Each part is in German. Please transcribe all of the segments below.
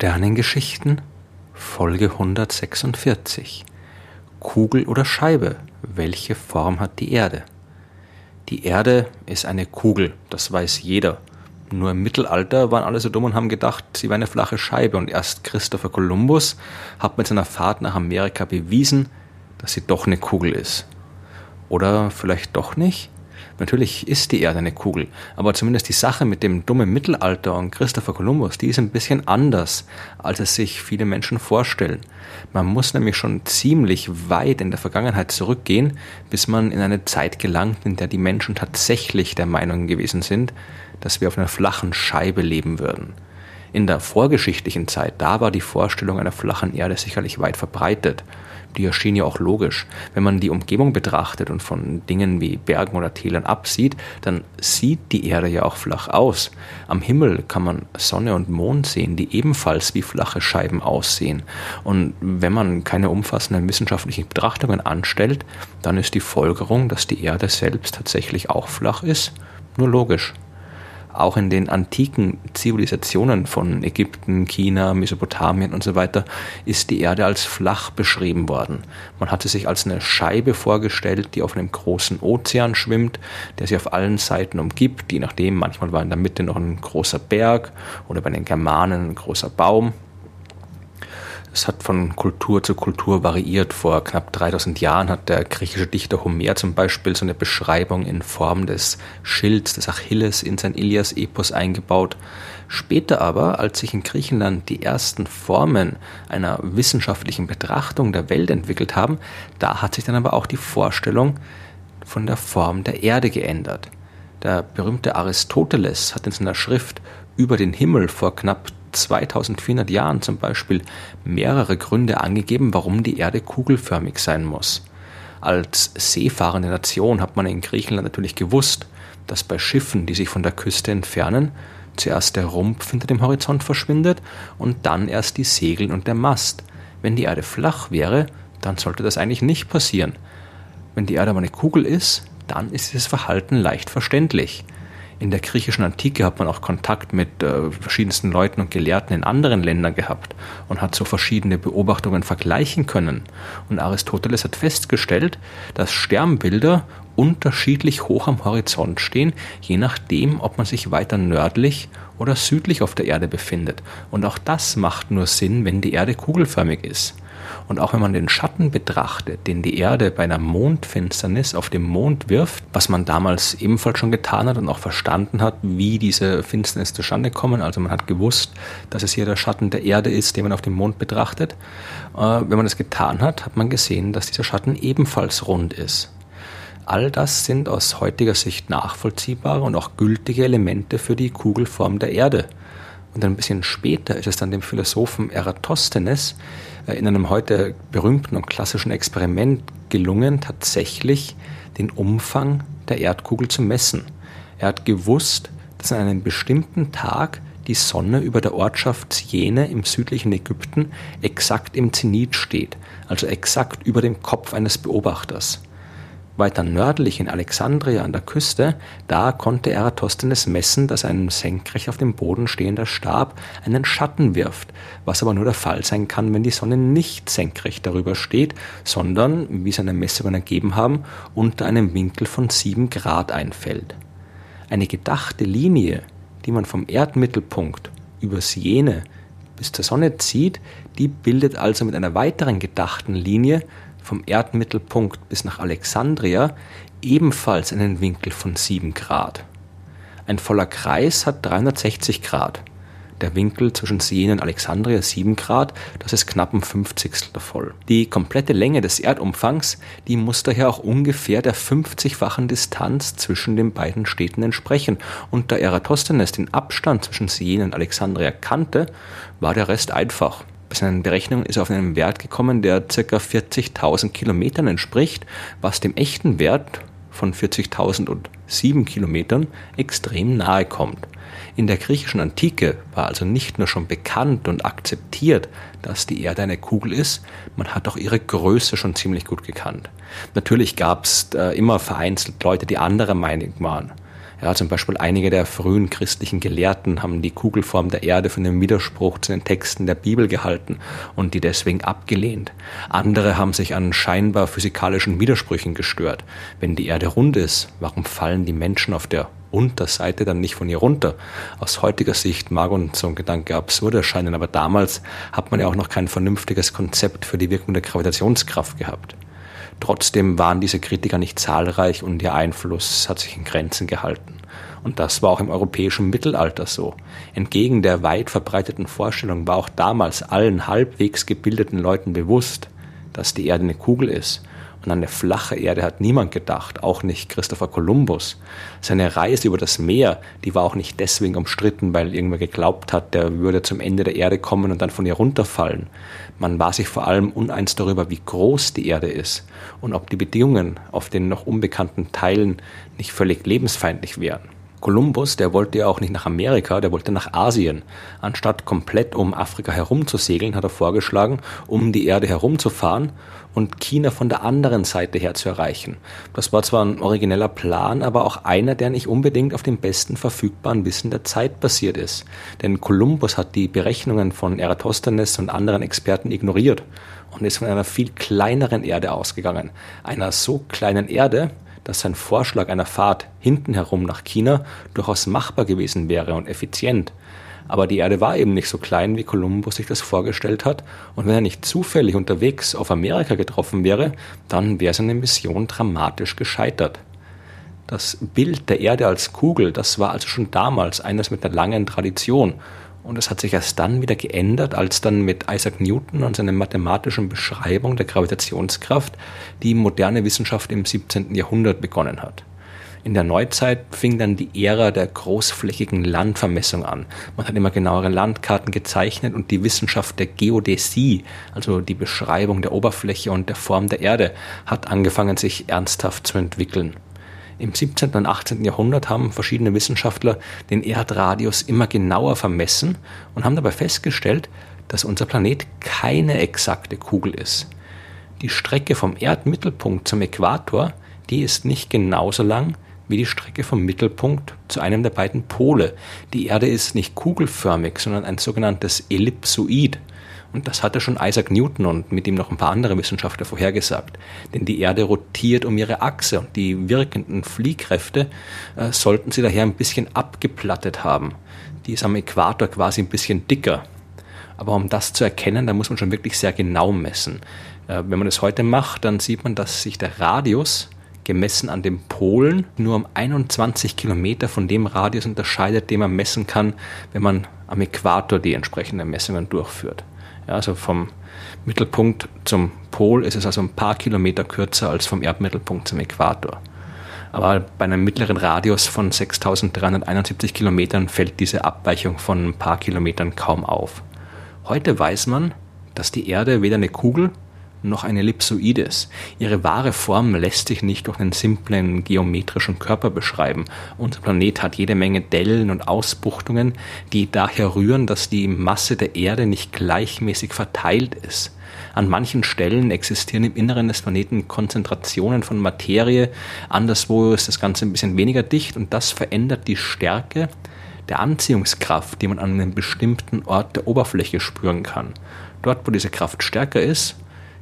Sternengeschichten Folge 146 Kugel oder Scheibe? Welche Form hat die Erde? Die Erde ist eine Kugel, das weiß jeder. Nur im Mittelalter waren alle so dumm und haben gedacht, sie wäre eine flache Scheibe und erst Christopher Columbus hat mit seiner Fahrt nach Amerika bewiesen, dass sie doch eine Kugel ist. Oder vielleicht doch nicht? Natürlich ist die Erde eine Kugel, aber zumindest die Sache mit dem dummen Mittelalter und Christopher Columbus, die ist ein bisschen anders, als es sich viele Menschen vorstellen. Man muss nämlich schon ziemlich weit in der Vergangenheit zurückgehen, bis man in eine Zeit gelangt, in der die Menschen tatsächlich der Meinung gewesen sind, dass wir auf einer flachen Scheibe leben würden. In der vorgeschichtlichen Zeit, da war die Vorstellung einer flachen Erde sicherlich weit verbreitet die erschien ja auch logisch. Wenn man die Umgebung betrachtet und von Dingen wie Bergen oder Tälern absieht, dann sieht die Erde ja auch flach aus. Am Himmel kann man Sonne und Mond sehen, die ebenfalls wie flache Scheiben aussehen. Und wenn man keine umfassenden wissenschaftlichen Betrachtungen anstellt, dann ist die Folgerung, dass die Erde selbst tatsächlich auch flach ist, nur logisch. Auch in den antiken Zivilisationen von Ägypten, China, Mesopotamien und so weiter ist die Erde als flach beschrieben worden. Man hatte sich als eine Scheibe vorgestellt, die auf einem großen Ozean schwimmt, der sie auf allen Seiten umgibt, je nachdem, manchmal war in der Mitte noch ein großer Berg oder bei den Germanen ein großer Baum. Es hat von Kultur zu Kultur variiert. Vor knapp 3000 Jahren hat der griechische Dichter Homer zum Beispiel so eine Beschreibung in Form des Schilds des Achilles in sein Ilias-Epos eingebaut. Später aber, als sich in Griechenland die ersten Formen einer wissenschaftlichen Betrachtung der Welt entwickelt haben, da hat sich dann aber auch die Vorstellung von der Form der Erde geändert. Der berühmte Aristoteles hat in seiner Schrift über den Himmel vor knapp 2400 Jahren zum Beispiel mehrere Gründe angegeben, warum die Erde kugelförmig sein muss. Als seefahrende Nation hat man in Griechenland natürlich gewusst, dass bei Schiffen, die sich von der Küste entfernen, zuerst der Rumpf hinter dem Horizont verschwindet und dann erst die Segel und der Mast. Wenn die Erde flach wäre, dann sollte das eigentlich nicht passieren. Wenn die Erde aber eine Kugel ist, dann ist dieses Verhalten leicht verständlich. In der griechischen Antike hat man auch Kontakt mit äh, verschiedensten Leuten und Gelehrten in anderen Ländern gehabt und hat so verschiedene Beobachtungen vergleichen können. Und Aristoteles hat festgestellt, dass Sternbilder unterschiedlich hoch am Horizont stehen, je nachdem, ob man sich weiter nördlich oder südlich auf der Erde befindet. Und auch das macht nur Sinn, wenn die Erde kugelförmig ist. Und auch wenn man den Schatten betrachtet, den die Erde bei einer Mondfinsternis auf dem Mond wirft, was man damals ebenfalls schon getan hat und auch verstanden hat, wie diese Finsternis zustande kommen. Also man hat gewusst, dass es hier der Schatten der Erde ist, den man auf dem Mond betrachtet. Äh, wenn man das getan hat, hat man gesehen, dass dieser Schatten ebenfalls rund ist. All das sind aus heutiger Sicht nachvollziehbare und auch gültige Elemente für die Kugelform der Erde. Und ein bisschen später ist es dann dem Philosophen Eratosthenes äh, in einem heute berühmten und klassischen Experiment gelungen, tatsächlich den Umfang der Erdkugel zu messen. Er hat gewusst, dass an einem bestimmten Tag die Sonne über der Ortschaft Siene im südlichen Ägypten exakt im Zenit steht, also exakt über dem Kopf eines Beobachters. Weiter nördlich in Alexandria an der Küste, da konnte Eratosthenes messen, dass ein senkrecht auf dem Boden stehender Stab einen Schatten wirft, was aber nur der Fall sein kann, wenn die Sonne nicht senkrecht darüber steht, sondern, wie seine Messungen ergeben haben, unter einem Winkel von 7 Grad einfällt. Eine gedachte Linie, die man vom Erdmittelpunkt über Siene bis zur Sonne zieht, die bildet also mit einer weiteren gedachten Linie vom Erdmittelpunkt bis nach Alexandria ebenfalls einen Winkel von 7 Grad. Ein voller Kreis hat 360 Grad. Der Winkel zwischen Siena und Alexandria 7 Grad, das ist knapp ein Fünfzigstel voll. Die komplette Länge des Erdumfangs, die muss daher auch ungefähr der 50-fachen Distanz zwischen den beiden Städten entsprechen. Und da Eratosthenes den Abstand zwischen Siena und Alexandria kannte, war der Rest einfach. Bei seinen Berechnungen ist er auf einen Wert gekommen, der ca. 40.000 Kilometern entspricht, was dem echten Wert von 40.007 Kilometern extrem nahe kommt. In der griechischen Antike war also nicht nur schon bekannt und akzeptiert, dass die Erde eine Kugel ist, man hat auch ihre Größe schon ziemlich gut gekannt. Natürlich gab es äh, immer vereinzelt Leute, die anderer Meinung waren. Ja, zum Beispiel einige der frühen christlichen Gelehrten haben die Kugelform der Erde für einen Widerspruch zu den Texten der Bibel gehalten und die deswegen abgelehnt. Andere haben sich an scheinbar physikalischen Widersprüchen gestört. Wenn die Erde rund ist, warum fallen die Menschen auf der Unterseite dann nicht von ihr runter. Aus heutiger Sicht mag uns so ein Gedanke absurd erscheinen, aber damals hat man ja auch noch kein vernünftiges Konzept für die Wirkung der Gravitationskraft gehabt. Trotzdem waren diese Kritiker nicht zahlreich und ihr Einfluss hat sich in Grenzen gehalten. Und das war auch im europäischen Mittelalter so. Entgegen der weit verbreiteten Vorstellung war auch damals allen halbwegs gebildeten Leuten bewusst, dass die Erde eine Kugel ist und an eine flache Erde hat niemand gedacht, auch nicht Christopher Columbus. Seine Reise über das Meer, die war auch nicht deswegen umstritten, weil irgendwer geglaubt hat, der würde zum Ende der Erde kommen und dann von ihr runterfallen. Man war sich vor allem uneins darüber, wie groß die Erde ist und ob die Bedingungen auf den noch unbekannten Teilen nicht völlig lebensfeindlich wären. Kolumbus, der wollte ja auch nicht nach Amerika, der wollte nach Asien. Anstatt komplett um Afrika herum zu segeln, hat er vorgeschlagen, um die Erde herumzufahren und China von der anderen Seite her zu erreichen. Das war zwar ein origineller Plan, aber auch einer, der nicht unbedingt auf dem besten verfügbaren Wissen der Zeit basiert ist. Denn Kolumbus hat die Berechnungen von Eratosthenes und anderen Experten ignoriert und ist von einer viel kleineren Erde ausgegangen. Einer so kleinen Erde, dass sein Vorschlag einer Fahrt hinten herum nach China durchaus machbar gewesen wäre und effizient. Aber die Erde war eben nicht so klein, wie Kolumbus sich das vorgestellt hat, und wenn er nicht zufällig unterwegs auf Amerika getroffen wäre, dann wäre seine Mission dramatisch gescheitert. Das Bild der Erde als Kugel, das war also schon damals eines mit einer langen Tradition und es hat sich erst dann wieder geändert, als dann mit Isaac Newton und seiner mathematischen Beschreibung der Gravitationskraft die moderne Wissenschaft im 17. Jahrhundert begonnen hat. In der Neuzeit fing dann die Ära der großflächigen Landvermessung an. Man hat immer genauere Landkarten gezeichnet und die Wissenschaft der Geodäsie, also die Beschreibung der Oberfläche und der Form der Erde, hat angefangen sich ernsthaft zu entwickeln. Im 17. und 18. Jahrhundert haben verschiedene Wissenschaftler den Erdradius immer genauer vermessen und haben dabei festgestellt, dass unser Planet keine exakte Kugel ist. Die Strecke vom Erdmittelpunkt zum Äquator, die ist nicht genauso lang wie die Strecke vom Mittelpunkt zu einem der beiden Pole. Die Erde ist nicht kugelförmig, sondern ein sogenanntes Ellipsoid. Und das hatte schon Isaac Newton und mit ihm noch ein paar andere Wissenschaftler vorhergesagt. Denn die Erde rotiert um ihre Achse und die wirkenden Fliehkräfte äh, sollten sie daher ein bisschen abgeplattet haben. Die ist am Äquator quasi ein bisschen dicker. Aber um das zu erkennen, da muss man schon wirklich sehr genau messen. Äh, wenn man das heute macht, dann sieht man, dass sich der Radius gemessen an den Polen nur um 21 Kilometer von dem Radius unterscheidet, den man messen kann, wenn man am Äquator die entsprechenden Messungen durchführt. Also vom Mittelpunkt zum Pol ist es also ein paar Kilometer kürzer als vom Erdmittelpunkt zum Äquator. Aber bei einem mittleren Radius von 6371 Kilometern fällt diese Abweichung von ein paar Kilometern kaum auf. Heute weiß man, dass die Erde weder eine Kugel noch eine Ellipsoides. Ihre wahre Form lässt sich nicht durch einen simplen geometrischen Körper beschreiben. Unser Planet hat jede Menge Dellen und Ausbuchtungen, die daher rühren, dass die Masse der Erde nicht gleichmäßig verteilt ist. An manchen Stellen existieren im Inneren des Planeten Konzentrationen von Materie, anderswo ist das Ganze ein bisschen weniger dicht und das verändert die Stärke der Anziehungskraft, die man an einem bestimmten Ort der Oberfläche spüren kann. Dort, wo diese Kraft stärker ist,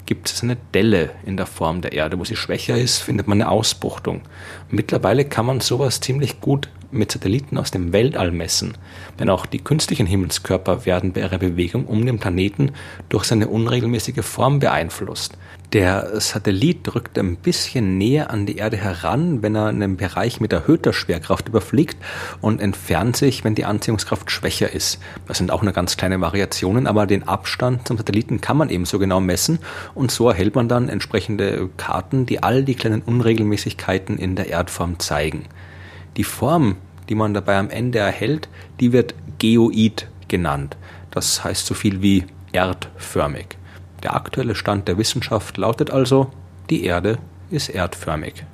gibt es eine Delle in der Form der Erde. Wo sie schwächer ist, findet man eine Ausbuchtung. Mittlerweile kann man sowas ziemlich gut mit Satelliten aus dem Weltall messen, denn auch die künstlichen Himmelskörper werden bei ihrer Bewegung um den Planeten durch seine unregelmäßige Form beeinflusst. Der Satellit rückt ein bisschen näher an die Erde heran, wenn er einen Bereich mit erhöhter Schwerkraft überfliegt und entfernt sich, wenn die Anziehungskraft schwächer ist. Das sind auch nur ganz kleine Variationen, aber den Abstand zum Satelliten kann man ebenso genau messen und so erhält man dann entsprechende Karten, die all die kleinen Unregelmäßigkeiten in der Erdform zeigen. Die Form, die man dabei am Ende erhält, die wird Geoid genannt. Das heißt so viel wie erdförmig. Der aktuelle Stand der Wissenschaft lautet also, die Erde ist erdförmig.